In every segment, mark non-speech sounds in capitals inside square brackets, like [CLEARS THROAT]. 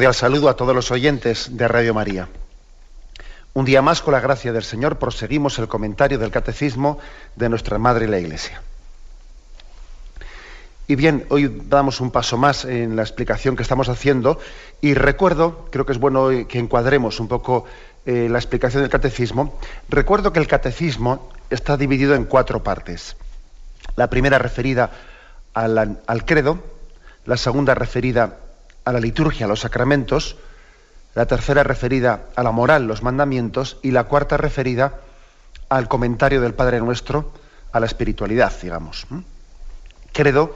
Cordial saludo a todos los oyentes de Radio María. Un día más, con la gracia del Señor, proseguimos el comentario del Catecismo de nuestra Madre la Iglesia. Y bien, hoy damos un paso más en la explicación que estamos haciendo y recuerdo, creo que es bueno que encuadremos un poco eh, la explicación del Catecismo, recuerdo que el Catecismo está dividido en cuatro partes. La primera referida al, al credo, la segunda referida a la liturgia, los sacramentos, la tercera referida a la moral, los mandamientos, y la cuarta referida al comentario del Padre Nuestro, a la espiritualidad, digamos. Credo,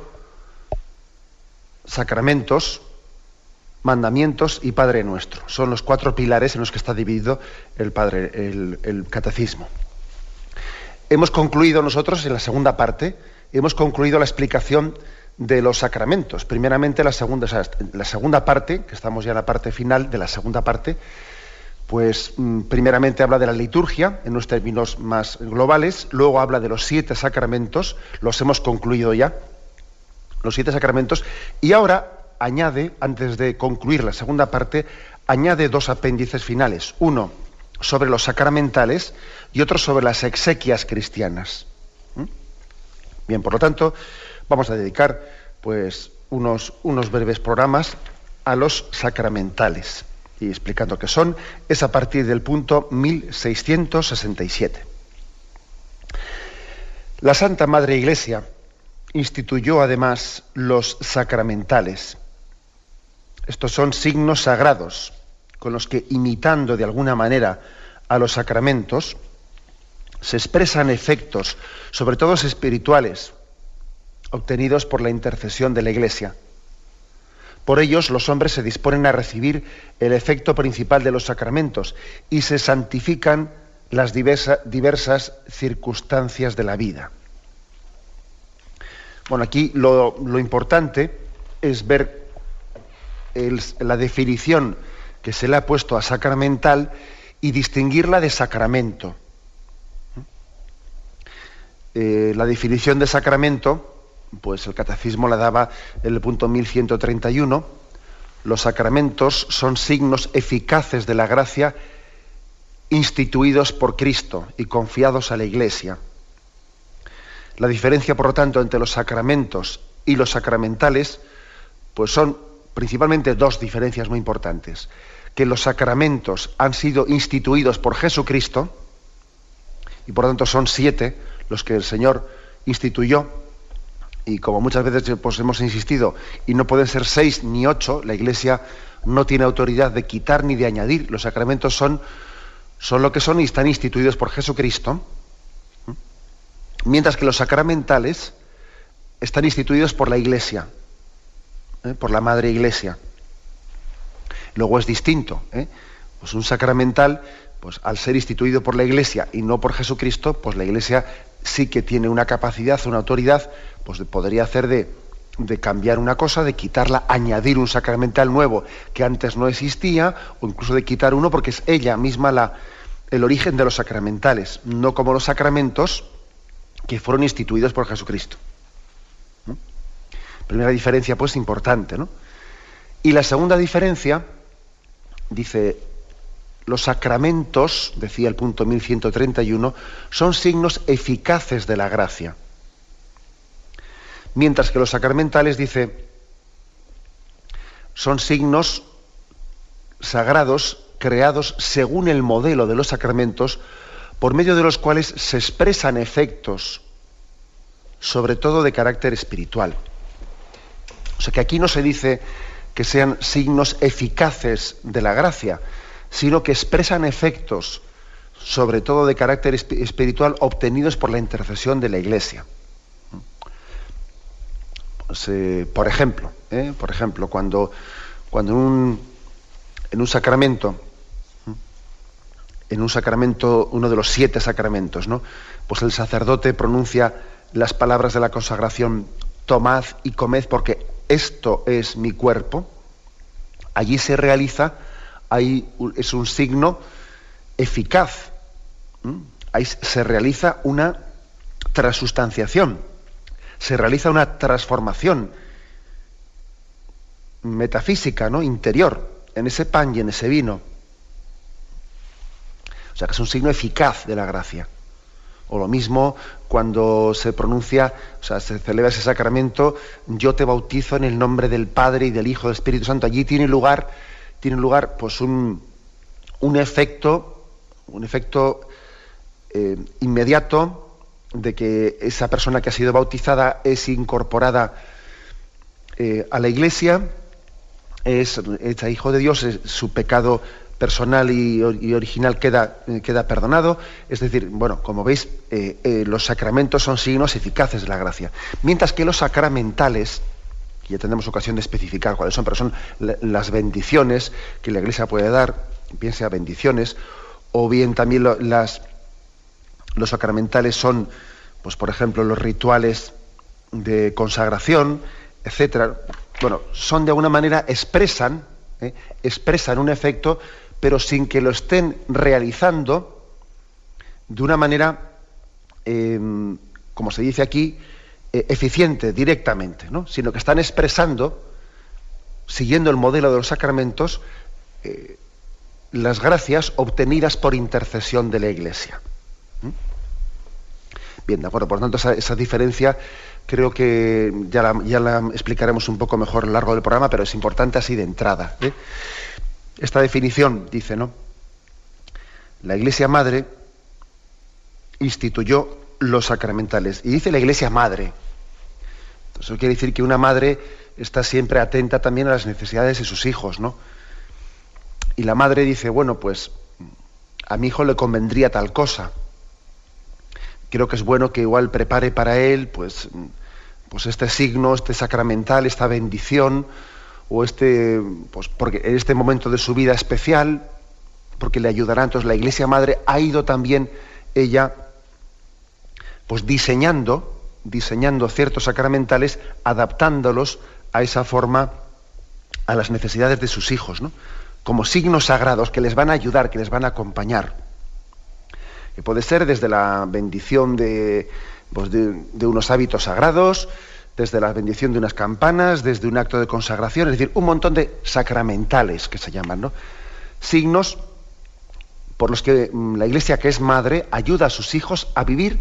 sacramentos, mandamientos y Padre Nuestro. Son los cuatro pilares en los que está dividido el, padre, el, el catecismo. Hemos concluido nosotros en la segunda parte, hemos concluido la explicación de los sacramentos. Primeramente, la segunda, la segunda parte, que estamos ya en la parte final de la segunda parte, pues mm, primeramente habla de la liturgia en los términos más globales, luego habla de los siete sacramentos, los hemos concluido ya, los siete sacramentos, y ahora añade, antes de concluir la segunda parte, añade dos apéndices finales, uno sobre los sacramentales y otro sobre las exequias cristianas. Bien, por lo tanto, vamos a dedicar pues unos, unos breves programas a los sacramentales y explicando qué son, es a partir del punto 1667. La Santa Madre Iglesia instituyó además los sacramentales. Estos son signos sagrados con los que, imitando de alguna manera a los sacramentos, se expresan efectos, sobre todo espirituales, obtenidos por la intercesión de la Iglesia. Por ellos los hombres se disponen a recibir el efecto principal de los sacramentos y se santifican las diversas circunstancias de la vida. Bueno, aquí lo, importante es ver la definición que se le ha puesto a sacramental y distinguirla de sacramento. Eh, la definición de sacramento pues el catecismo la daba en el punto 1131. Los sacramentos son signos eficaces de la gracia instituidos por Cristo y confiados a la Iglesia. La diferencia, por lo tanto, entre los sacramentos y los sacramentales, pues son principalmente dos diferencias muy importantes. Que los sacramentos han sido instituidos por Jesucristo, y por lo tanto son siete los que el Señor instituyó, y como muchas veces pues, hemos insistido, y no pueden ser seis ni ocho, la Iglesia no tiene autoridad de quitar ni de añadir. Los sacramentos son, son lo que son y están instituidos por Jesucristo, mientras que los sacramentales están instituidos por la Iglesia, ¿eh? por la Madre Iglesia. Luego es distinto. ¿eh? Pues un sacramental, pues al ser instituido por la Iglesia y no por Jesucristo, pues la Iglesia sí que tiene una capacidad, una autoridad pues podría hacer de, cambiar una cosa, de quitarla, añadir un sacramental nuevo que antes no existía, o incluso de quitar uno porque es ella misma la, el origen de los sacramentales, no como los sacramentos que fueron instituidos por Jesucristo. Primera diferencia, pues, importante, ¿no? Y la segunda diferencia, dice, los sacramentos, decía el punto 1131, son signos eficaces de la gracia mientras que los sacramentales, dice, son signos sagrados creados según el modelo de los sacramentos, por medio de los cuales se expresan efectos, sobre todo de carácter espiritual. O sea que aquí no se dice que sean signos eficaces de la gracia, sino que expresan efectos, sobre todo de carácter espiritual, obtenidos por la intercesión de la Iglesia. Por ejemplo, ¿eh? por ejemplo, cuando, cuando en, un, en un sacramento, en un sacramento, uno de los siete sacramentos, ¿no? Pues el sacerdote pronuncia las palabras de la consagración, tomad y comed porque esto es mi cuerpo, allí se realiza, ahí es un signo eficaz, ahí se realiza una transustanciación, se realiza una transformación metafísica, ¿no? interior, en ese pan y en ese vino. O sea que es un signo eficaz de la gracia. O lo mismo cuando se pronuncia, o sea, se celebra ese sacramento, yo te bautizo en el nombre del Padre y del Hijo y del Espíritu Santo. Allí tiene lugar, tiene lugar pues un, un efecto, un efecto eh, inmediato de que esa persona que ha sido bautizada es incorporada eh, a la iglesia, es hecha hijo de Dios, su pecado personal y, original queda, queda, perdonado. Es decir, bueno, como veis, eh, eh, los sacramentos son signos eficaces de la gracia. Mientras que los sacramentales, ya tendremos ocasión de especificar cuáles son, pero son las bendiciones que la Iglesia puede dar, bien sea bendiciones, o bien también las, los sacramentales son, pues por ejemplo, los rituales de consagración, etcétera. Bueno, son de alguna manera expresan, expresan un efecto pero sin que lo estén realizando de una manera, em, como se dice aquí, eh, eficiente directamente, ¿no? sino que están expresando, siguiendo el modelo de los sacramentos, eh, las gracias obtenidas por intercesión de la Iglesia. Bien, de acuerdo, por lo tanto, esa, diferencia creo que ya la, ya la, explicaremos un poco mejor a lo largo del programa, pero es importante así de entrada. ¿eh? esta definición dice, ¿no? La Iglesia Madre instituyó los sacramentales. Y dice la Iglesia Madre. Eso quiere decir que una madre está siempre atenta también a las necesidades de sus hijos, ¿no? Y la madre dice, bueno, pues a mi hijo le convendría tal cosa. Creo que es bueno que igual prepare para él, pues, pues este signo, este sacramental, esta bendición, o este, pues porque en este momento de su vida especial, porque le ayudará. Entonces la Iglesia Madre ha ido también ella, pues diseñando, diseñando ciertos sacramentales, adaptándolos a esa forma, a las necesidades de sus hijos, ¿no? como signos sagrados que les van a ayudar, que les van a acompañar. Puede ser desde la bendición de, pues de unos hábitos sagrados, desde la bendición de unas campanas, desde un acto de consagración, es decir, un montón de sacramentales que se llaman, ¿no? Signos por los que mm, la Iglesia, que es madre, ayuda a sus hijos a vivir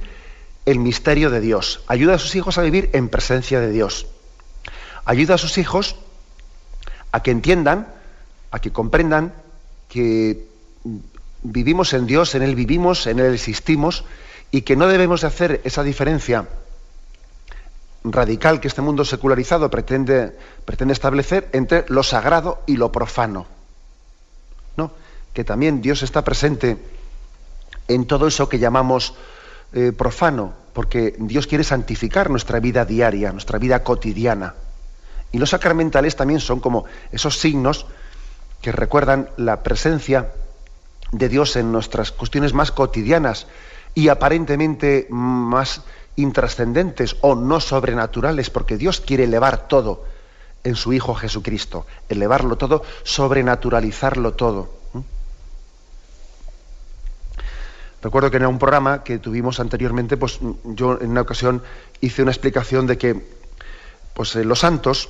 el misterio de Dios, ayuda a sus hijos a vivir en presencia de Dios, ayuda a sus hijos a que entiendan, a que comprendan que vivimos en Dios, en Él vivimos, en Él existimos, y que no debemos de hacer esa diferencia radical que este mundo secularizado pretende, pretende establecer entre lo sagrado y lo profano. ¿No? Que también Dios está presente en todo eso que llamamos eh, profano, porque Dios quiere santificar nuestra vida diaria, nuestra vida cotidiana. Y los sacramentales también son como esos signos que recuerdan la presencia de Dios en nuestras cuestiones más cotidianas y aparentemente más intrascendentes o no sobrenaturales, porque Dios quiere elevar todo en su Hijo Jesucristo, elevarlo todo, sobrenaturalizarlo todo. Recuerdo que en un programa que tuvimos anteriormente, pues yo en una ocasión hice una explicación de que pues, eh, los santos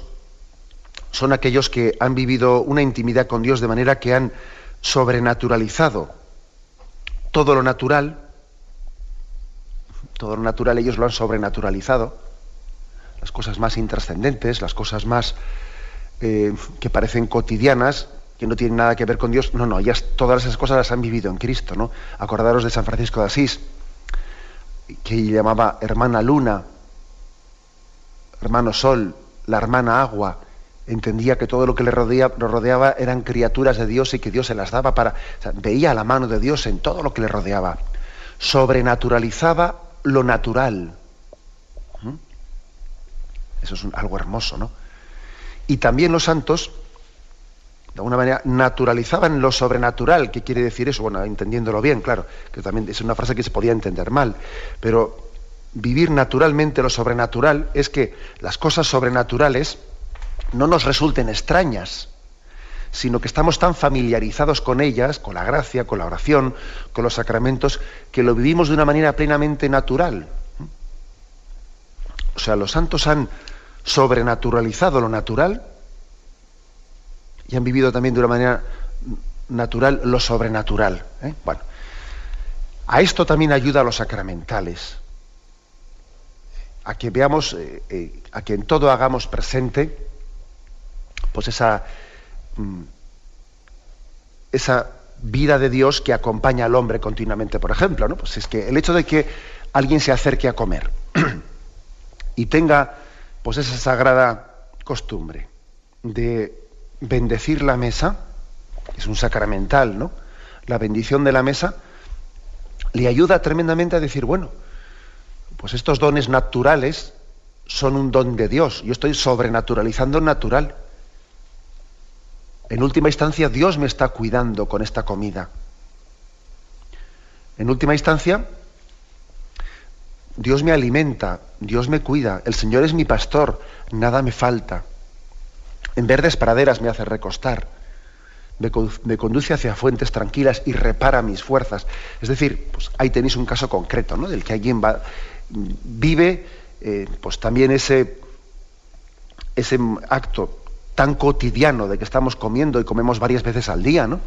son aquellos que han vivido una intimidad con Dios de manera que han sobrenaturalizado. Todo lo natural todo lo natural ellos lo han sobrenaturalizado, las cosas más intrascendentes, las cosas más eh, que parecen cotidianas, que no tienen nada que ver con Dios, no, no, todas esas cosas las han vivido en Cristo, ¿no? Acordaros de San Francisco de Asís, que llamaba hermana luna, hermano sol, la hermana agua, entendía que todo lo que le rodeaba, lo rodeaba eran criaturas de Dios y que Dios se las daba para... veía la mano de Dios en todo lo que le rodeaba. Sobrenaturalizaba lo natural. ¿Mm? Eso es algo hermoso, ¿no? Y también los santos, de alguna manera, naturalizaban lo sobrenatural. ¿Qué quiere decir eso? Bueno, entendiéndolo bien, claro, que también es una frase que se podía entender mal, pero vivir naturalmente lo sobrenatural es que las cosas sobrenaturales no nos resulten extrañas, sino que estamos tan familiarizados con ellas, con la gracia, con la oración, con los sacramentos, que lo vivimos de una manera plenamente natural. O sea, los santos han sobrenaturalizado lo natural y han vivido también de una manera natural lo sobrenatural. ¿eh? Bueno, a esto también ayuda a los sacramentales, a que veamos, eh, eh, a que en todo hagamos presente pues esa, mm, esa vida de Dios que acompaña al hombre continuamente, por ejemplo, ¿no? Pues es que el hecho de que alguien se acerque a comer [CLEARS THROAT] y tenga pues esa sagrada costumbre de bendecir la mesa, es un sacramental, ¿no? La bendición de la mesa le ayuda tremendamente a decir, bueno, pues estos dones naturales son un don de Dios. Yo estoy sobrenaturalizando natural. En última instancia, Dios me está cuidando con esta comida. En última instancia, Dios me alimenta, Dios me cuida, el Señor es mi pastor, nada me falta. En verdes praderas me hace recostar, me, conduce hacia fuentes tranquilas y repara mis fuerzas. Es decir, pues ahí tenéis un caso concreto, ¿no? Del que alguien vive, eh, pues también ese, ese acto tan cotidiano de que estamos comiendo y comemos varias veces al día, ¿no?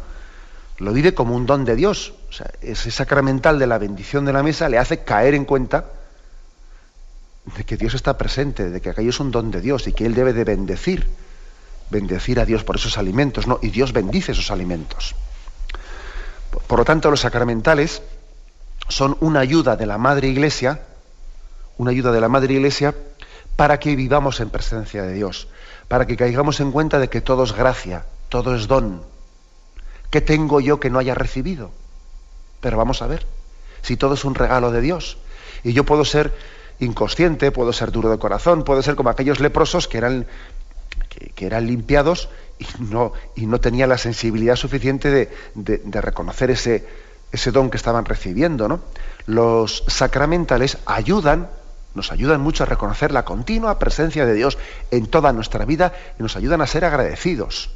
Lo vive como un don de Dios. O sea, ese sacramental de la bendición de la mesa le hace caer en cuenta de que Dios está presente, de que aquello es un don de Dios y que Él debe de bendecir, bendecir a Dios por esos alimentos, ¿no? Y Dios bendice esos alimentos. Por lo tanto, los sacramentales son una ayuda de la Madre Iglesia, una ayuda de la Madre Iglesia para que vivamos en presencia de Dios para que caigamos en cuenta de que todo es gracia, todo es don. ¿Qué tengo yo que no haya recibido? Pero vamos a ver, si todo es un regalo de Dios, y yo puedo ser inconsciente, puedo ser duro de corazón, puedo ser como aquellos leprosos que eran, que, eran limpiados y no, y no tenían la sensibilidad suficiente de, de reconocer ese, ese don que estaban recibiendo. ¿no? Los sacramentales ayudan nos ayudan mucho a reconocer la continua presencia de Dios en toda nuestra vida y nos ayudan a ser agradecidos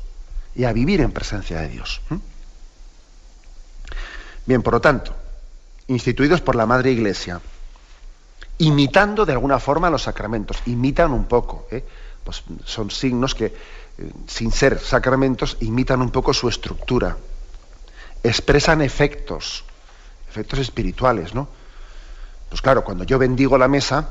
y a vivir en presencia de Dios. Bien, por lo tanto, instituidos por la Madre Iglesia, imitando de alguna forma los sacramentos, imitan un poco, ¿eh? pues son signos que, eh, sin ser sacramentos, imitan un poco su estructura, expresan efectos, efectos espirituales, ¿no? Pues claro, cuando yo bendigo la mesa,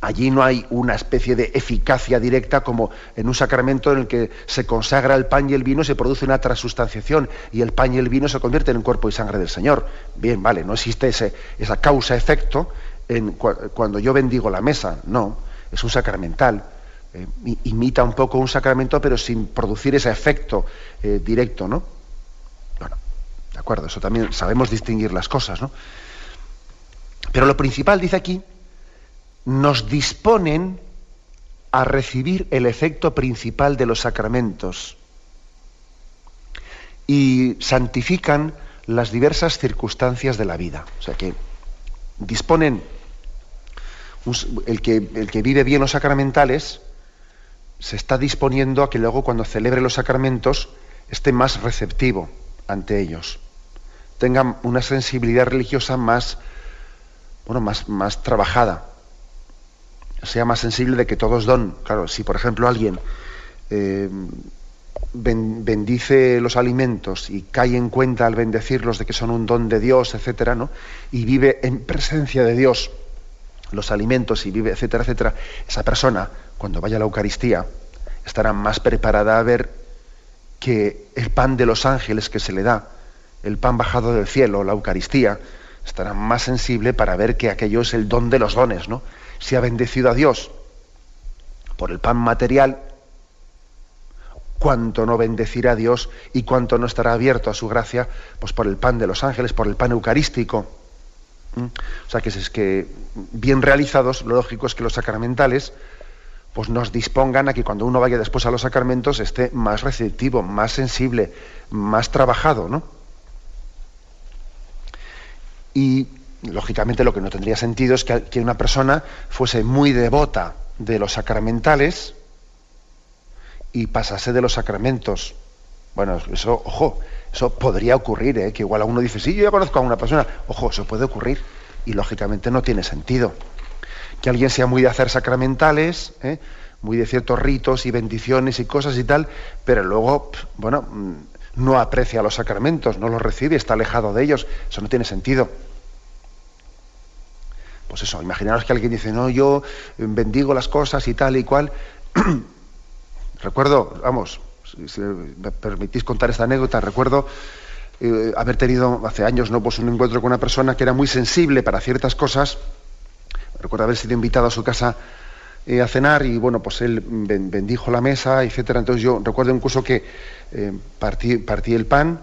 allí no hay una especie de eficacia directa como en un sacramento en el que se consagra el pan y el vino, se produce una transustanciación y el pan y el vino se convierten en cuerpo y sangre del Señor. Bien, vale, no existe ese, esa causa-efecto cuando yo bendigo la mesa, no, es un sacramental. Eh, imita un poco un sacramento, pero sin producir ese efecto eh, directo, ¿no? Bueno, de acuerdo, eso también sabemos distinguir las cosas, ¿no? Pero lo principal, dice aquí, nos disponen a recibir el efecto principal de los sacramentos y santifican las diversas circunstancias de la vida. O sea que disponen, el que, el que vive bien los sacramentales se está disponiendo a que luego cuando celebre los sacramentos esté más receptivo ante ellos, tenga una sensibilidad religiosa más bueno, más, más trabajada, sea más sensible de que todos don. Claro, si por ejemplo alguien eh, bendice los alimentos y cae en cuenta al bendecirlos de que son un don de Dios, etcétera, ¿no? Y vive en presencia de Dios los alimentos y vive, etcétera, etcétera, esa persona, cuando vaya a la Eucaristía, estará más preparada a ver que el pan de los ángeles que se le da, el pan bajado del cielo, la Eucaristía, estará más sensible para ver que aquello es el don de los dones, ¿no? Si ha bendecido a Dios por el pan material, cuánto no bendecirá a Dios y cuánto no estará abierto a su gracia, pues por el pan de los ángeles, por el pan eucarístico. ¿Mm? O sea que es que bien realizados, lo lógico es que los sacramentales pues nos dispongan a que cuando uno vaya después a los sacramentos esté más receptivo, más sensible, más trabajado, ¿no? Y lógicamente lo que no tendría sentido es que, una persona fuese muy devota de los sacramentales y pasase de los sacramentos. Bueno, eso, ojo, eso podría ocurrir, ¿eh? que igual a uno dice, sí, yo ya conozco a una persona. Ojo, eso puede ocurrir y lógicamente no tiene sentido. Que alguien sea muy de hacer sacramentales, ¿eh? muy de ciertos ritos y bendiciones y cosas y tal, pero luego, bueno, mm, no aprecia los sacramentos, no los recibe, está alejado de ellos. Eso no tiene sentido. Pues eso, imaginaros que alguien dice, no, yo bendigo las cosas y tal y cual. [CLEARS THROAT] recuerdo, vamos, si, me permitís contar esta anécdota, recuerdo eh, haber tenido hace años ¿no? pues un encuentro con una persona que era muy sensible para ciertas cosas. Recuerdo haber sido invitado a su casa eh, a cenar y bueno, pues él bendijo la mesa, etcétera. Entonces yo recuerdo incluso que eh, partí, partí, el pan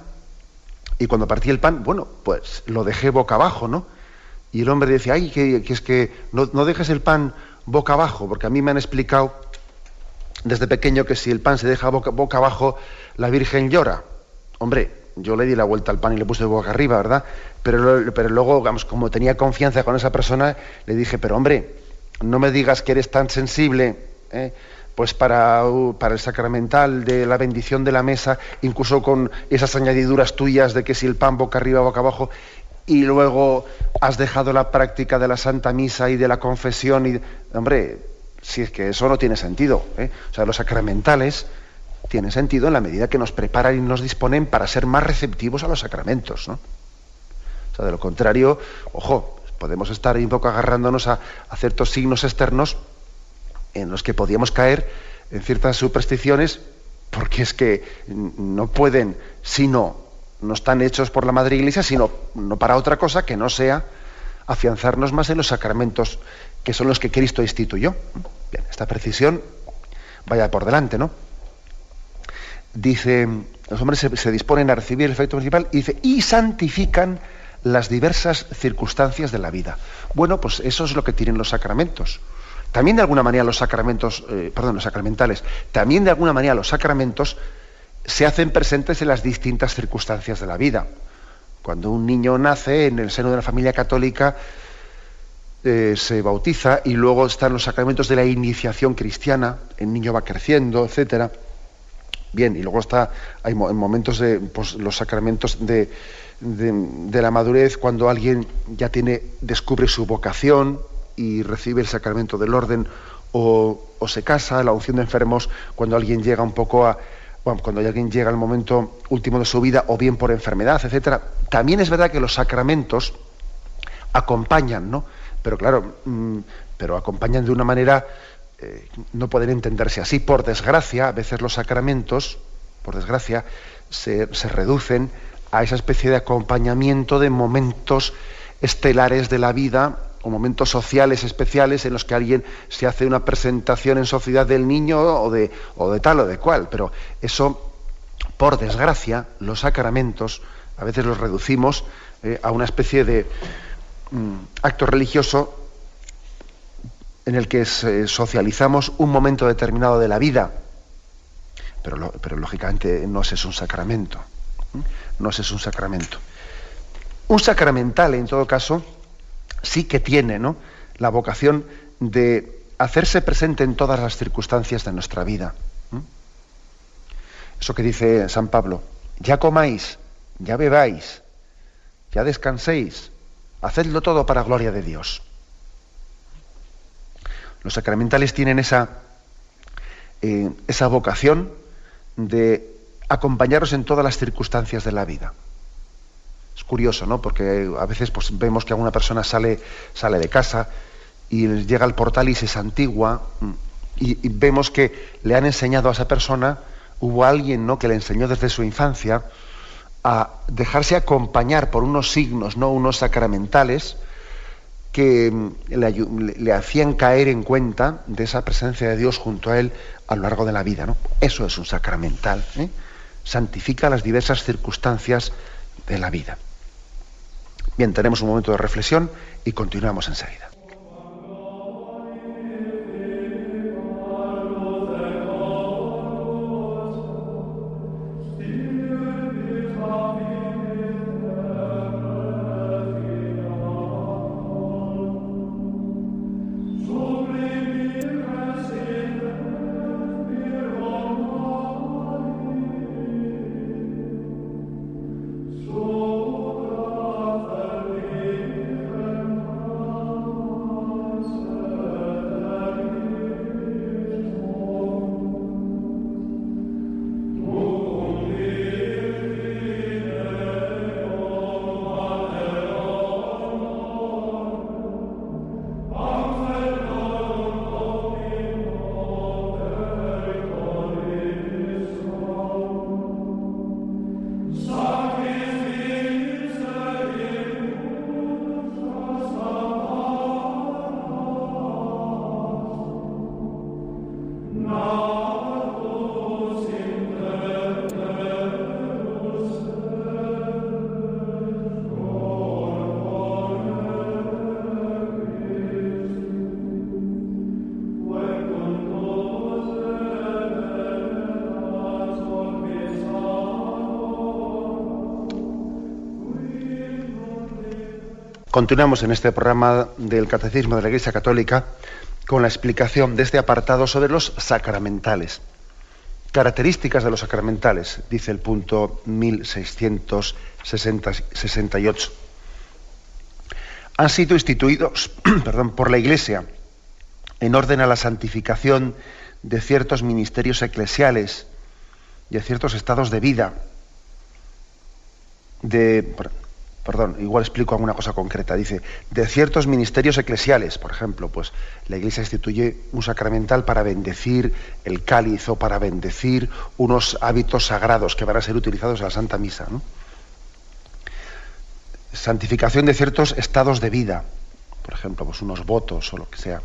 y cuando partí el pan, bueno, pues lo dejé boca abajo, ¿no? Y el hombre decía, ay, que, es que no, no, dejes el pan boca abajo, porque a mí me han explicado desde pequeño que si el pan se deja boca, boca abajo, la Virgen llora. Hombre, yo le di la vuelta al pan y le puse boca arriba, ¿verdad? Pero, pero luego, como tenía confianza con esa persona, le dije, pero hombre, no me digas que eres tan sensible, ¿eh? pues para, uh, para, el sacramental de la bendición de la mesa, incluso con esas añadiduras tuyas de que si el pan boca arriba, boca abajo, y luego has dejado la práctica de la Santa Misa y de la confesión, y, hombre, si es que eso no tiene sentido. ¿eh? O sea, los sacramentales tienen sentido en la medida que nos preparan y nos disponen para ser más receptivos a los sacramentos. ¿no? O sea, de lo contrario, ojo, podemos estar un poco agarrándonos a, ciertos signos externos en los que podíamos caer en ciertas supersticiones porque es que no pueden, sino no están hechos por la Madre Iglesia, sino no para otra cosa que no sea afianzarnos más en los sacramentos que son los que Cristo instituyó. Bien, esta precisión vaya por delante, ¿no? Dice, los hombres se, disponen a recibir el efecto principal y dice, y santifican las diversas circunstancias de la vida. Bueno, pues eso es lo que tienen los sacramentos. También de alguna manera los sacramentos, eh, perdón, los sacramentales, también de alguna manera los sacramentos se hacen presentes en las distintas circunstancias de la vida. Cuando un niño nace en el seno de la familia católica, eh, se bautiza y luego están los sacramentos de la iniciación cristiana, el niño va creciendo, etcétera. Bien, y luego está, hay momentos de pues, los sacramentos de, de, la madurez, cuando alguien ya tiene, descubre su vocación y recibe el sacramento del orden, o, o se casa, la unción de enfermos, cuando alguien llega un poco a, bueno, cuando alguien llega al momento último de su vida, o bien por enfermedad, etcétera. También es verdad que los sacramentos acompañan, ¿no? pero claro, mm, pero acompañan de una manera, eh, no pueden entenderse así. Por desgracia, a veces los sacramentos, por desgracia, se, reducen a esa especie de acompañamiento de momentos estelares de la vida o momentos sociales especiales en los que alguien se hace una presentación en sociedad del niño o de, o de tal o de cual. Pero eso, por desgracia, los sacramentos a veces los reducimos eh, a una especie de, Mm, acto religioso en el que socializamos un momento determinado de la vida, pero, pero lógicamente no es un sacramento. No es un sacramento. Un sacramental, en todo caso, sí que tiene ¿no? la vocación de hacerse presente en todas las circunstancias de nuestra vida. Eso que dice San Pablo, ya comáis, ya bebáis, ya descanséis, Hacedlo todo para gloria de Dios. Los sacramentales tienen esa, eh, esa vocación de acompañaros en todas las circunstancias de la vida. Es curioso, ¿no? Porque a veces pues, vemos que alguna persona sale, sale de casa y llega al portal y se santigua mm, y, vemos que le han enseñado a esa persona, hubo alguien ¿no? que le enseñó desde su infancia a dejarse acompañar por unos signos, no unos sacramentales, que mm, le, hacían caer en cuenta de esa presencia de Dios junto a él a lo largo de la vida. Eso es un sacramental. ¿eh? Santifica las diversas circunstancias de la vida. Bien, tenemos un momento de reflexión y continuamos enseguida. Continuamos en este programa del Catecismo de la Iglesia Católica con la explicación de este apartado sobre los sacramentales. Características de los sacramentales, dice el punto 1668. Han sido instituidos [CLEARS THROAT] perdón, por la Iglesia en orden a la santificación de ciertos ministerios eclesiales, de ciertos estados de vida, perdón, igual explico alguna cosa concreta, dice, de ciertos ministerios eclesiales, por ejemplo, pues la Iglesia instituye un sacramental para bendecir el cáliz o para bendecir unos hábitos sagrados que van a ser utilizados en la Santa Misa. Santificación de ciertos estados de vida, por ejemplo, pues unos votos o lo que sea,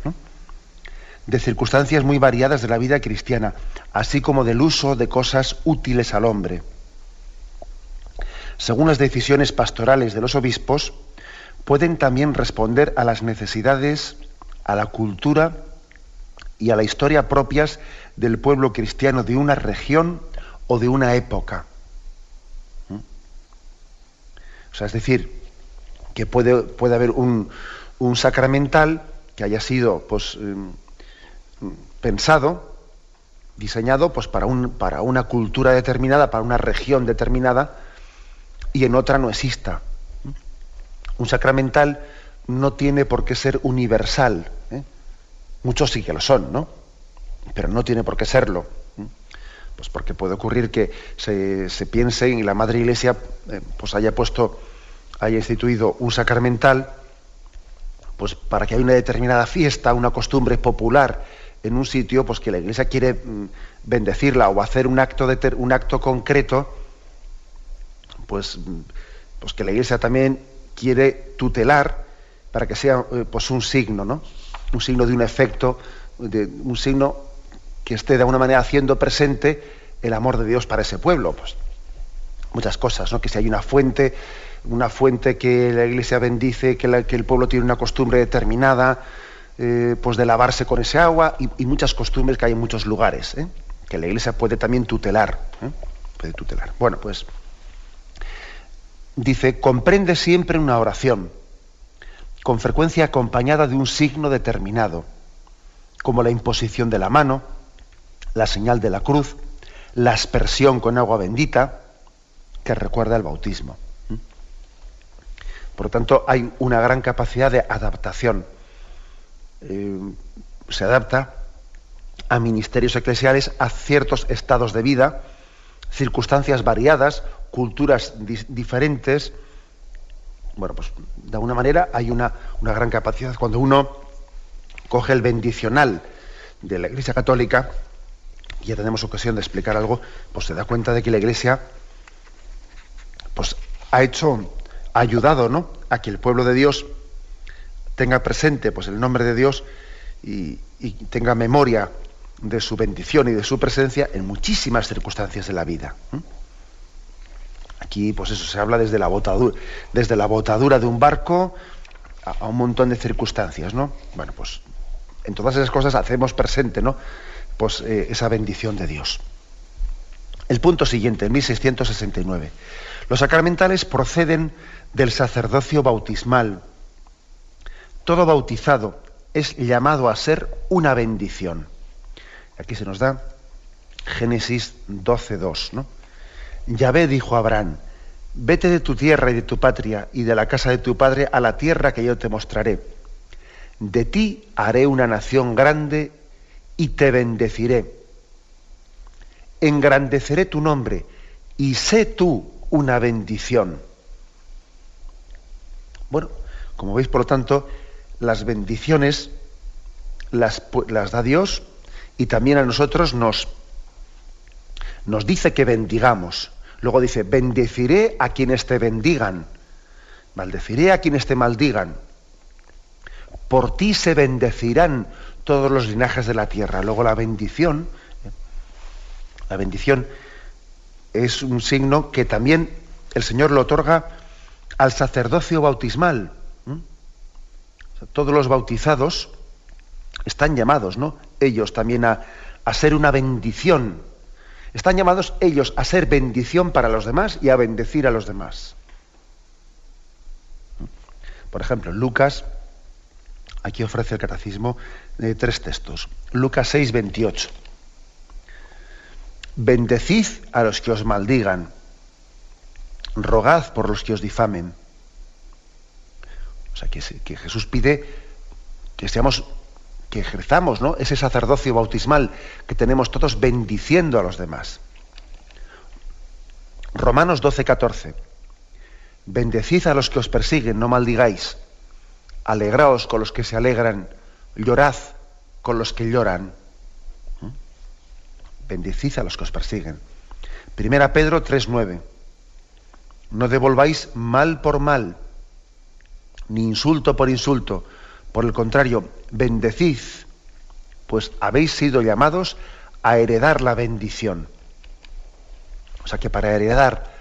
de circunstancias muy variadas de la vida cristiana, así como del uso de cosas útiles al hombre según las decisiones pastorales de los obispos, pueden también responder a las necesidades, a la cultura y a la historia propias del pueblo cristiano de una región o de una época. ¿Mm? O sea, es decir, que puede, puede haber un, sacramental que haya sido pues, em, pensado, diseñado pues, para, un, para una cultura determinada, para una región determinada, y en otra no exista. Un sacramental no tiene por qué ser universal. ¿eh? Muchos sí que lo son, ¿no? Pero no tiene por qué serlo. ¿eh? Pues porque puede ocurrir que se, piense en la Madre Iglesia eh, pues haya puesto, haya instituido un sacramental pues para que haya una determinada fiesta, una costumbre popular en un sitio, pues que la Iglesia quiere mm, bendecirla o hacer un acto, de un acto concreto pues, pues que la Iglesia también quiere tutelar para que sea eh, pues un signo, ¿no? Un signo de un efecto, de un signo que esté de alguna manera haciendo presente el amor de Dios para ese pueblo. Pues muchas cosas, ¿no? Que si hay una fuente, una fuente que la Iglesia bendice, que, el pueblo tiene una costumbre determinada, eh, pues de lavarse con ese agua y, muchas costumbres que hay en muchos lugares, ¿eh? que la Iglesia puede también tutelar, puede tutelar. Bueno, pues dice, comprende siempre una oración, con frecuencia acompañada de un signo determinado, como la imposición de la mano, la señal de la cruz, la aspersión con agua bendita, que recuerda el bautismo. Por lo tanto, hay una gran capacidad de adaptación. Eh, se adapta a ministerios eclesiales, a ciertos estados de vida, circunstancias variadas, culturas diferentes, bueno, pues de alguna manera hay una, una, gran capacidad. Cuando uno coge el bendicional de la Iglesia Católica, y ya tenemos ocasión de explicar algo, pues se da cuenta de que la Iglesia pues, ha hecho, ha ayudado ¿no? a que el pueblo de Dios tenga presente pues, el nombre de Dios y, tenga memoria de su bendición y de su presencia en muchísimas circunstancias de la vida. Aquí, pues eso, se habla desde la botadura, desde la botadura de un barco a, un montón de circunstancias, ¿no? Bueno, pues en todas esas cosas hacemos presente, ¿no? Pues eh, esa bendición de Dios. El punto siguiente, 1669. Los sacramentales proceden del sacerdocio bautismal. Todo bautizado es llamado a ser una bendición. Aquí se nos da Génesis 12.2, ¿no? Yahvé dijo a Abraham, vete de tu tierra y de tu patria y de la casa de tu padre a la tierra que yo te mostraré. De ti haré una nación grande y te bendeciré. Engrandeceré tu nombre y sé tú una bendición. Bueno, como veis, por lo tanto, las bendiciones las, las da Dios y también a nosotros nos, nos dice que bendigamos. Luego dice, bendeciré a quienes te bendigan, maldeciré a quienes te maldigan. Por ti se bendecirán todos los linajes de la tierra. Luego la bendición, la bendición es un signo que también el Señor lo otorga al sacerdocio bautismal. todos los bautizados están llamados, ¿no? Ellos también a, a ser una bendición están llamados ellos a ser bendición para los demás y a bendecir a los demás. Por ejemplo, Lucas, aquí ofrece el catecismo de tres textos. Lucas 6, 28. Bendecid a los que os maldigan, rogad por los que os difamen. O sea, que, que Jesús pide que seamos que ejerzamos ¿no? ese sacerdocio bautismal que tenemos todos bendiciendo a los demás. Romanos 12, 14. Bendecid a los que os persiguen, no maldigáis. Alegraos con los que se alegran, llorad con los que lloran. ¿Mm? Bendecid a los que os persiguen. Primera Pedro 3:9. No devolváis mal por mal, ni insulto por insulto, por el contrario, bendecid, pues habéis sido llamados a heredar la bendición. O sea que para heredar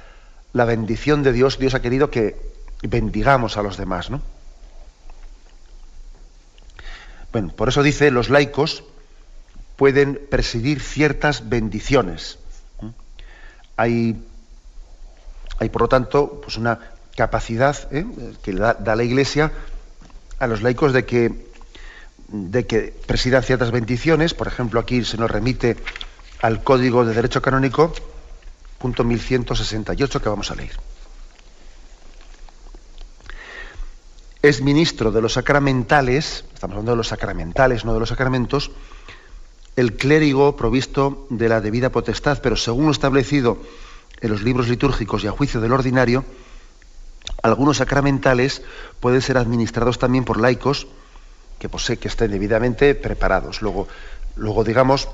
la bendición de Dios, Dios ha querido que bendigamos a los demás, ¿no? Bueno, por eso dice, los laicos pueden presidir ciertas bendiciones. Hay, hay por lo tanto, pues una capacidad ¿eh? que da la Iglesia a los laicos de que, de que presidan ciertas bendiciones. Por ejemplo, aquí se nos remite al Código de Derecho Canónico, punto 1168, que vamos a leer. Es ministro de los sacramentales, estamos hablando de los sacramentales, no de los sacramentos, el clérigo provisto de la debida potestad, pero según lo establecido en los libros litúrgicos y a juicio del ordinario, algunos sacramentales pueden ser administrados también por laicos que, posee, que estén debidamente preparados. Luego, luego digamos,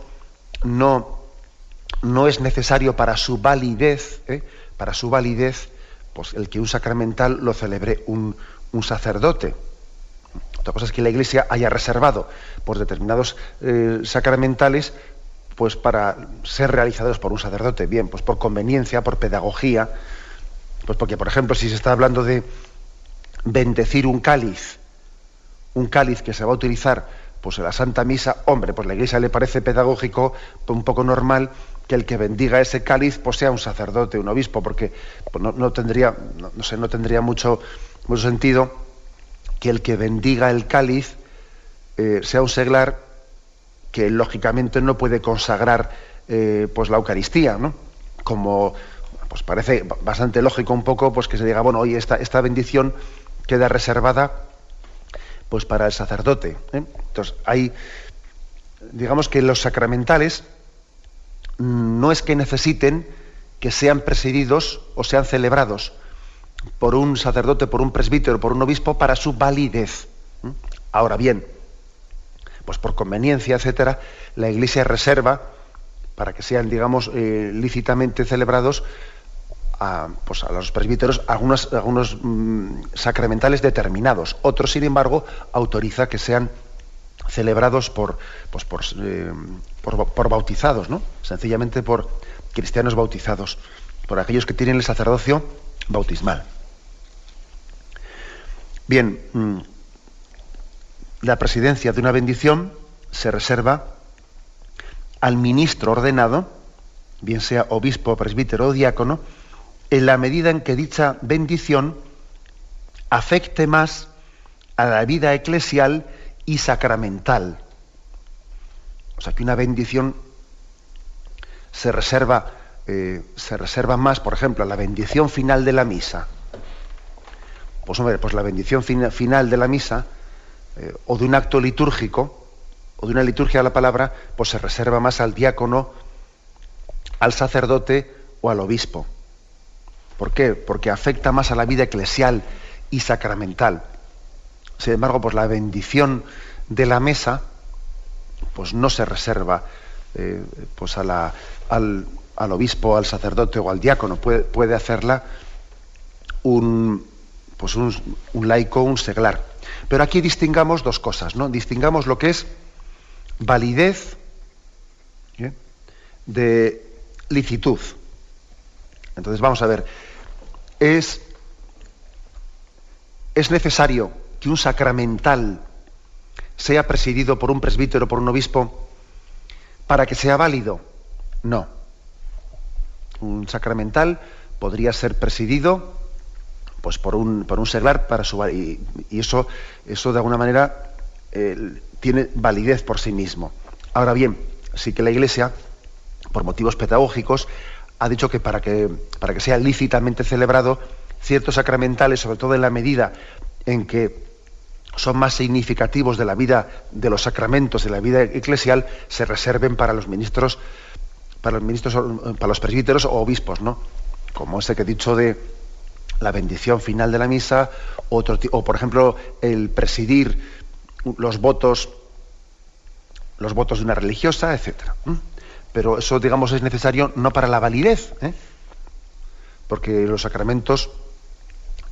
no, no es necesario para su validez, ¿eh? para su validez, pues el que un sacramental lo celebre un, sacerdote. Otra cosa es que la Iglesia haya reservado por determinados eh, sacramentales pues para ser realizados por un sacerdote, bien, pues por conveniencia, por pedagogía, pues porque, por ejemplo, si se está hablando de bendecir un cáliz, un cáliz que se va a utilizar pues en la Santa Misa, hombre, pues la Iglesia le parece pedagógico, un poco normal que el que bendiga ese cáliz pues sea un sacerdote, un obispo, porque pues, no, tendría, no, sé, no tendría mucho, mucho sentido que el que bendiga el cáliz eh, sea un seglar que lógicamente no puede consagrar eh, pues la Eucaristía, ¿no? Como pues parece bastante lógico un poco pues que se diga, bueno, hoy esta, esta bendición queda reservada pues para el sacerdote. ¿eh? Entonces, hay, digamos que los sacramentales no es que necesiten que sean presididos o sean celebrados por un sacerdote, por un presbítero, por un obispo para su validez. ¿eh? Ahora bien, pues por conveniencia, etcétera, la Iglesia reserva para que sean, digamos, eh, lícitamente celebrados a, pues a los presbíteros algunos, mm, sacramentales determinados. Otros, sin embargo, autoriza que sean celebrados por, pues por, eh, por, bautizados, ¿no? sencillamente por cristianos bautizados, por aquellos que tienen el sacerdocio bautismal. Bien, mm, la presidencia de una bendición se reserva al ministro ordenado, bien sea obispo, presbítero o diácono, en la medida en que dicha bendición afecte más a la vida eclesial y sacramental. O sea, que una bendición se reserva, eh, se reserva más, por ejemplo, a la bendición final de la misa. Pues hombre, pues la bendición final de la misa, eh, o de un acto litúrgico, o de una liturgia de la palabra, pues se reserva más al diácono, al sacerdote o al obispo. ¿Por qué? Porque afecta más a la vida eclesial y sacramental. Sin embargo, pues la bendición de la mesa, pues no se reserva eh, pues a la, al, obispo, al sacerdote o al diácono. Puede, puede hacerla un, pues un, laico, un seglar. Pero aquí distingamos dos cosas, ¿no? Distingamos lo que es validez ¿eh? de licitud. Entonces vamos a ver, es, es necesario que un sacramental sea presidido por un presbítero, por un obispo, para que sea válido. No. Un sacramental podría ser presidido pues, por, un, por un seglar para su y, y eso, eso de alguna manera tiene validez por sí mismo. Ahora bien, sí que la Iglesia, por motivos pedagógicos, ha dicho que para que, para que sea lícitamente celebrado, ciertos sacramentales, sobre todo en la medida en que son más significativos de la vida de los sacramentos de la vida eclesial, se reserven para los ministros, para los ministros, para los presbíteros o obispos, ¿no? Como ese que he dicho de la bendición final de la misa, o por ejemplo el presidir los votos, los votos de una religiosa, etcétera pero eso, digamos, es necesario no para la validez, ¿eh? porque los sacramentos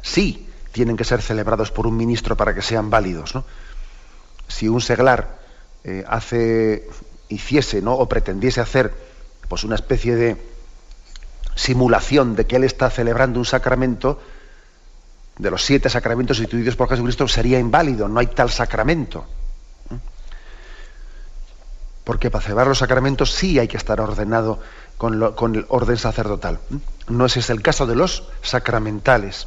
sí tienen que ser celebrados por un ministro para que sean válidos. Si un seglar eh, hace, hiciese, ¿no? o pretendiese hacer, pues una especie de simulación de que él está celebrando un sacramento, de los siete sacramentos instituidos por Jesucristo, sería inválido, no hay tal sacramento porque para celebrar los sacramentos sí hay que estar ordenado con, el orden sacerdotal. No ese es el caso de los sacramentales.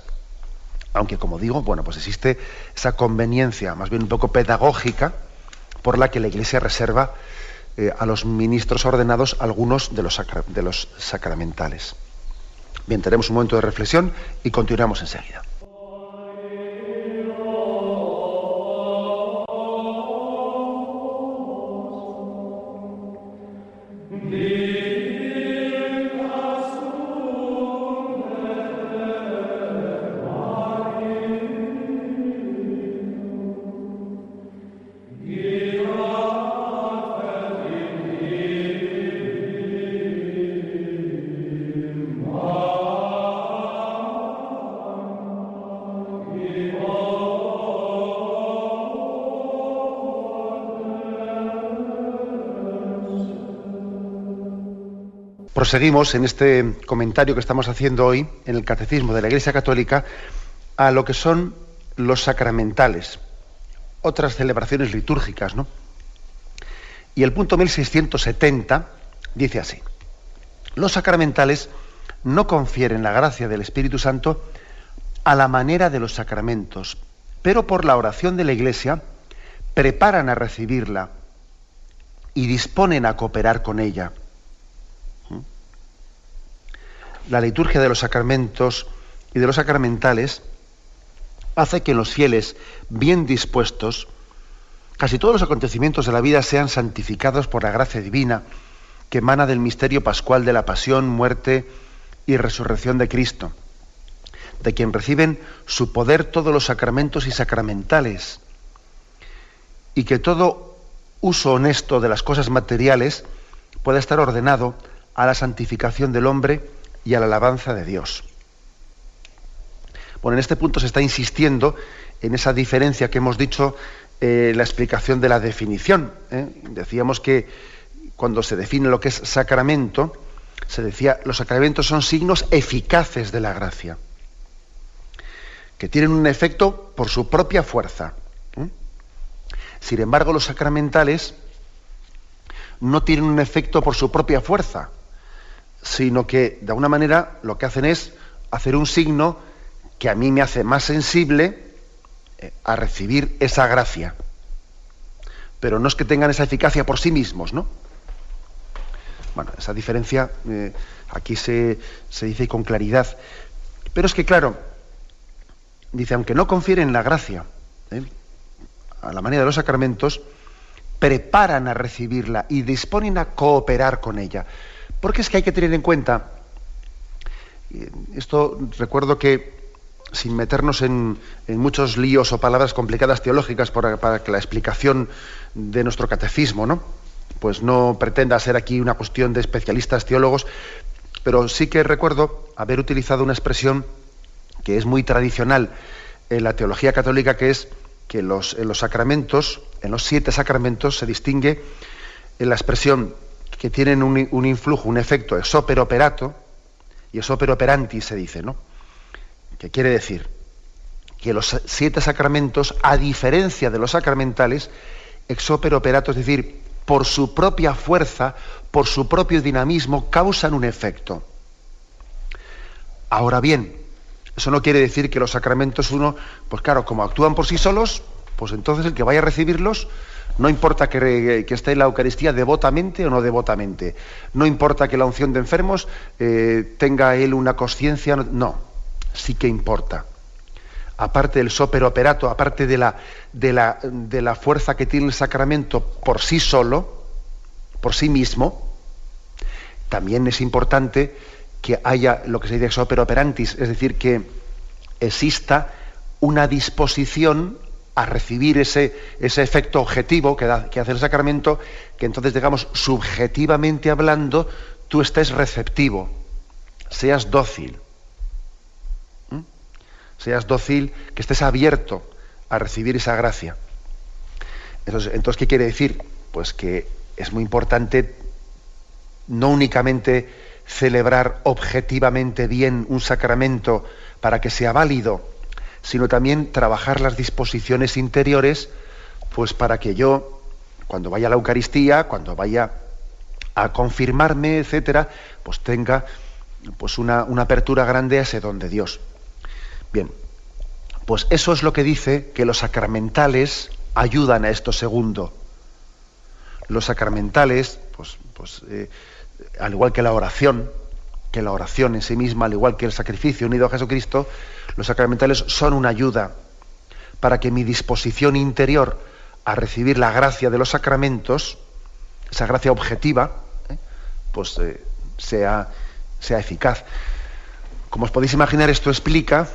Aunque, como digo, bueno, pues existe esa conveniencia, más bien un poco pedagógica, por la que la Iglesia reserva eh, a los ministros ordenados algunos de los, de los sacramentales. Bien, tenemos un momento de reflexión y continuamos enseguida. Proseguimos en este comentario que estamos haciendo hoy en el Catecismo de la Iglesia Católica a lo que son los sacramentales, otras celebraciones litúrgicas, ¿no? Y el punto 1670 dice así: Los sacramentales no confieren la gracia del Espíritu Santo a la manera de los sacramentos, pero por la oración de la Iglesia preparan a recibirla y disponen a cooperar con ella la liturgia de los sacramentos y de los sacramentales hace que los fieles bien dispuestos, casi todos los acontecimientos de la vida sean santificados por la gracia divina que emana del misterio pascual de la pasión, muerte y resurrección de Cristo, de quien reciben su poder todos los sacramentos y sacramentales, y que todo uso honesto de las cosas materiales pueda estar ordenado a la santificación del hombre y a la alabanza de Dios. Bueno, en este punto se está insistiendo en esa diferencia que hemos dicho en la explicación de la definición. ¿eh? Decíamos que cuando se define lo que es sacramento, se decía, los sacramentos son signos eficaces de la gracia, que tienen un efecto por su propia fuerza. ¿eh? Sin embargo, los sacramentales no tienen un efecto por su propia fuerza, sino que de alguna manera lo que hacen es hacer un signo que a mí me hace más sensible eh, a recibir esa gracia. Pero no es que tengan esa eficacia por sí mismos, ¿no? Bueno, esa diferencia eh, aquí se, dice con claridad. Pero es que, claro, dice, aunque no confieren la gracia, ¿eh? a la manera de los sacramentos, preparan a recibirla y disponen a cooperar con ella. Porque es que hay que tener en cuenta, esto recuerdo que sin meternos en, muchos líos o palabras complicadas teológicas para, que la explicación de nuestro catecismo, ¿no? Pues no pretenda ser aquí una cuestión de especialistas teólogos, pero sí que recuerdo haber utilizado una expresión que es muy tradicional en la teología católica, que es que en los sacramentos, en los siete sacramentos, se distingue en la expresión que tienen un, influjo, un efecto es operato, y es operanti se dice, ¿no? ¿Qué quiere decir? Que los siete sacramentos, a diferencia de los sacramentales, ex operato, es decir, por su propia fuerza, por su propio dinamismo, causan un efecto. Ahora bien, eso no quiere decir que los sacramentos uno, pues claro, como actúan por sí solos, pues entonces el que vaya a recibirlos, no importa que, esté en la Eucaristía devotamente o no devotamente, no importa que la unción de enfermos eh, tenga él una conciencia, no, sí que importa. Aparte del operato, aparte de la, de, la, de la fuerza que tiene el sacramento por sí solo, por sí mismo, también es importante que haya lo que se dice operantis, es decir, que exista una disposición a recibir ese, ese efecto objetivo que, hace el sacramento, que entonces, digamos, subjetivamente hablando, tú estés receptivo, seas dócil seas dócil, que estés abierto a recibir esa gracia. Entonces, entonces, ¿qué quiere decir? Pues que es muy importante no únicamente celebrar objetivamente bien un sacramento para que sea válido, sino también trabajar las disposiciones interiores, pues para que yo, cuando vaya a la Eucaristía, cuando vaya a confirmarme, etcétera, pues tenga pues una, una apertura grande a ese don de Dios. Bien, pues eso es lo que dice que los sacramentales ayudan a esto segundo. Los sacramentales, pues, pues eh, al igual que la oración, que la oración en sí misma, al igual que el sacrificio unido a Jesucristo, los sacramentales son una ayuda para que mi disposición interior a recibir la gracia de los sacramentos, esa gracia objetiva, ¿eh? pues eh, sea, sea eficaz. Como os podéis imaginar, esto explica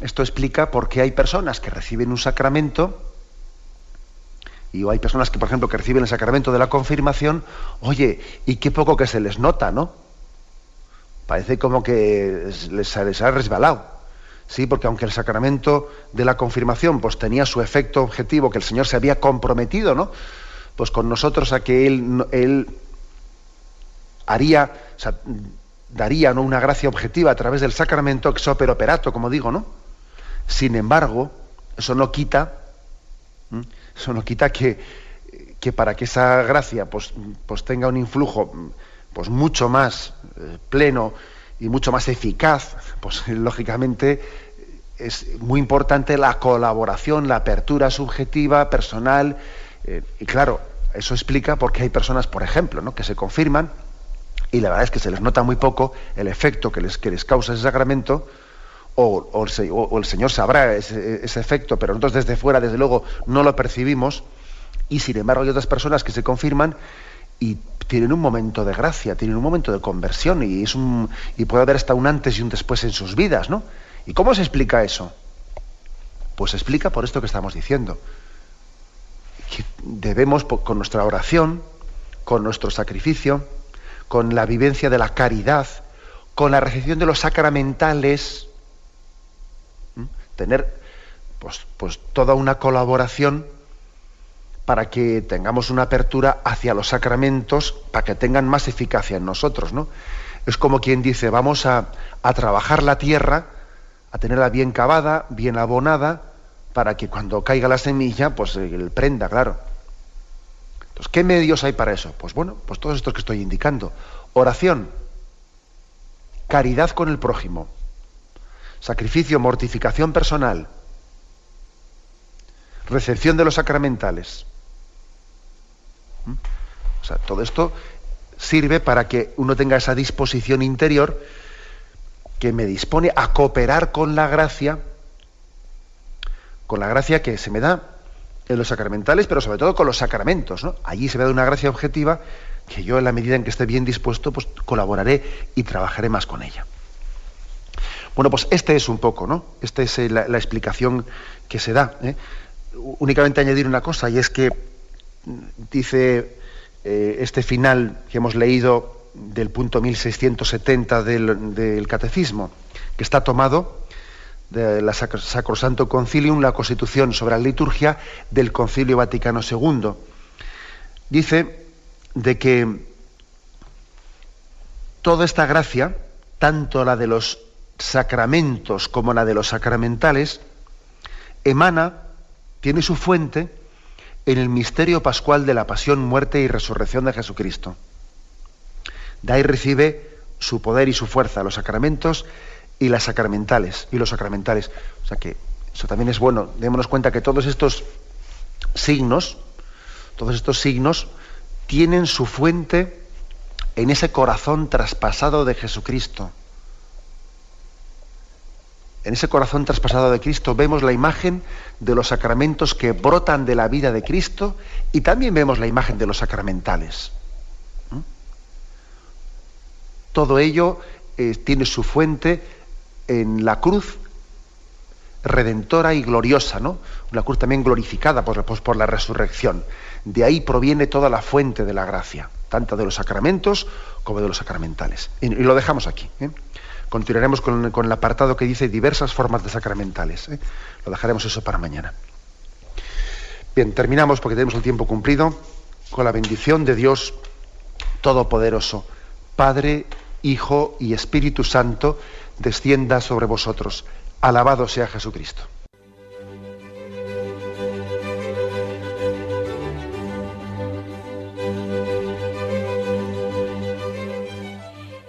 esto explica por qué hay personas que reciben un sacramento y hay personas que, por ejemplo, que reciben el sacramento de la confirmación, oye, y qué poco que se les nota, ¿no? Parece como que les, les ha resbalado. Sí, porque aunque el sacramento de la confirmación pues tenía su efecto objetivo, que el Señor se había comprometido, ¿no? Pues con nosotros a que Él, él haría, o daría ¿no? una gracia objetiva a través del sacramento ex operato, como digo, ¿no? Sin embargo, eso no quita, eso no quita que, que, para que esa gracia pues, pues tenga un influjo pues mucho más eh, pleno y mucho más eficaz, pues [LAUGHS] lógicamente es muy importante la colaboración, la apertura subjetiva, personal, eh, y claro, eso explica por qué hay personas, por ejemplo, ¿no? que se confirman y la verdad es que se les nota muy poco el efecto que les, que les causa ese sacramento, o, el, Señor sabrá ese, efecto, pero nosotros desde fuera, desde luego, no lo percibimos, y sin embargo hay otras personas que se confirman y tienen un momento de gracia, tienen un momento de conversión, y, es un, y puede haber hasta un antes y un después en sus vidas, ¿no? ¿Y cómo se explica eso? Pues se explica por esto que estamos diciendo. Que debemos, con nuestra oración, con nuestro sacrificio, con la vivencia de la caridad, con la recepción de los sacramentales, tener pues, pues toda una colaboración para que tengamos una apertura hacia los sacramentos, para que tengan más eficacia en nosotros, ¿no? Es como quien dice, vamos a, a trabajar la tierra, a tenerla bien cavada, bien abonada, para que cuando caiga la semilla, pues el prenda, claro. Entonces, ¿qué medios hay para eso? Pues bueno, pues todos estos que estoy indicando. Oración, caridad con el prójimo, sacrificio, mortificación personal, recepción de los sacramentales, o sea, todo esto sirve para que uno tenga esa disposición interior que me dispone a cooperar con la gracia, con la gracia que se me da en los sacramentales, pero sobre todo con los sacramentos. Allí se me da una gracia objetiva que yo, en la medida en que esté bien dispuesto, pues colaboraré y trabajaré más con ella. Bueno, pues este es un poco, ¿no? Esta es eh, la, explicación que se da. ¿eh? Únicamente añadir una cosa, y es que dice eh, este final que hemos leído del punto 1670 del, del Catecismo, que está tomado de la Sacrosanto Concilium, la Constitución sobre la liturgia del Concilio Vaticano II. Dice de que toda esta gracia, tanto la de los sacramentos como la de los sacramentales, emana, tiene su fuente en el misterio pascual de la pasión, muerte y resurrección de Jesucristo. De ahí recibe su poder y su fuerza los sacramentos y las sacramentales y los sacramentales. O sea que eso también es bueno. Démonos cuenta que todos estos signos, todos estos signos tienen su fuente en ese corazón traspasado de Jesucristo en ese corazón traspasado de Cristo vemos la imagen de los sacramentos que brotan de la vida de Cristo y también vemos la imagen de los sacramentales. ¿Mm? Todo ello eh, tiene su fuente en la cruz redentora y gloriosa, ¿no? Una cruz también glorificada por, pues, por la resurrección. De ahí proviene toda la fuente de la gracia, tanto de los sacramentos como de los sacramentales. Y, lo dejamos aquí. ¿eh? Continuaremos con, el apartado que dice diversas formas de sacramentales. ¿eh? Lo dejaremos eso para mañana. Bien, terminamos porque tenemos el tiempo cumplido con la bendición de Dios Todopoderoso, Padre, Hijo y Espíritu Santo, descienda sobre vosotros. Alabado sea Jesucristo.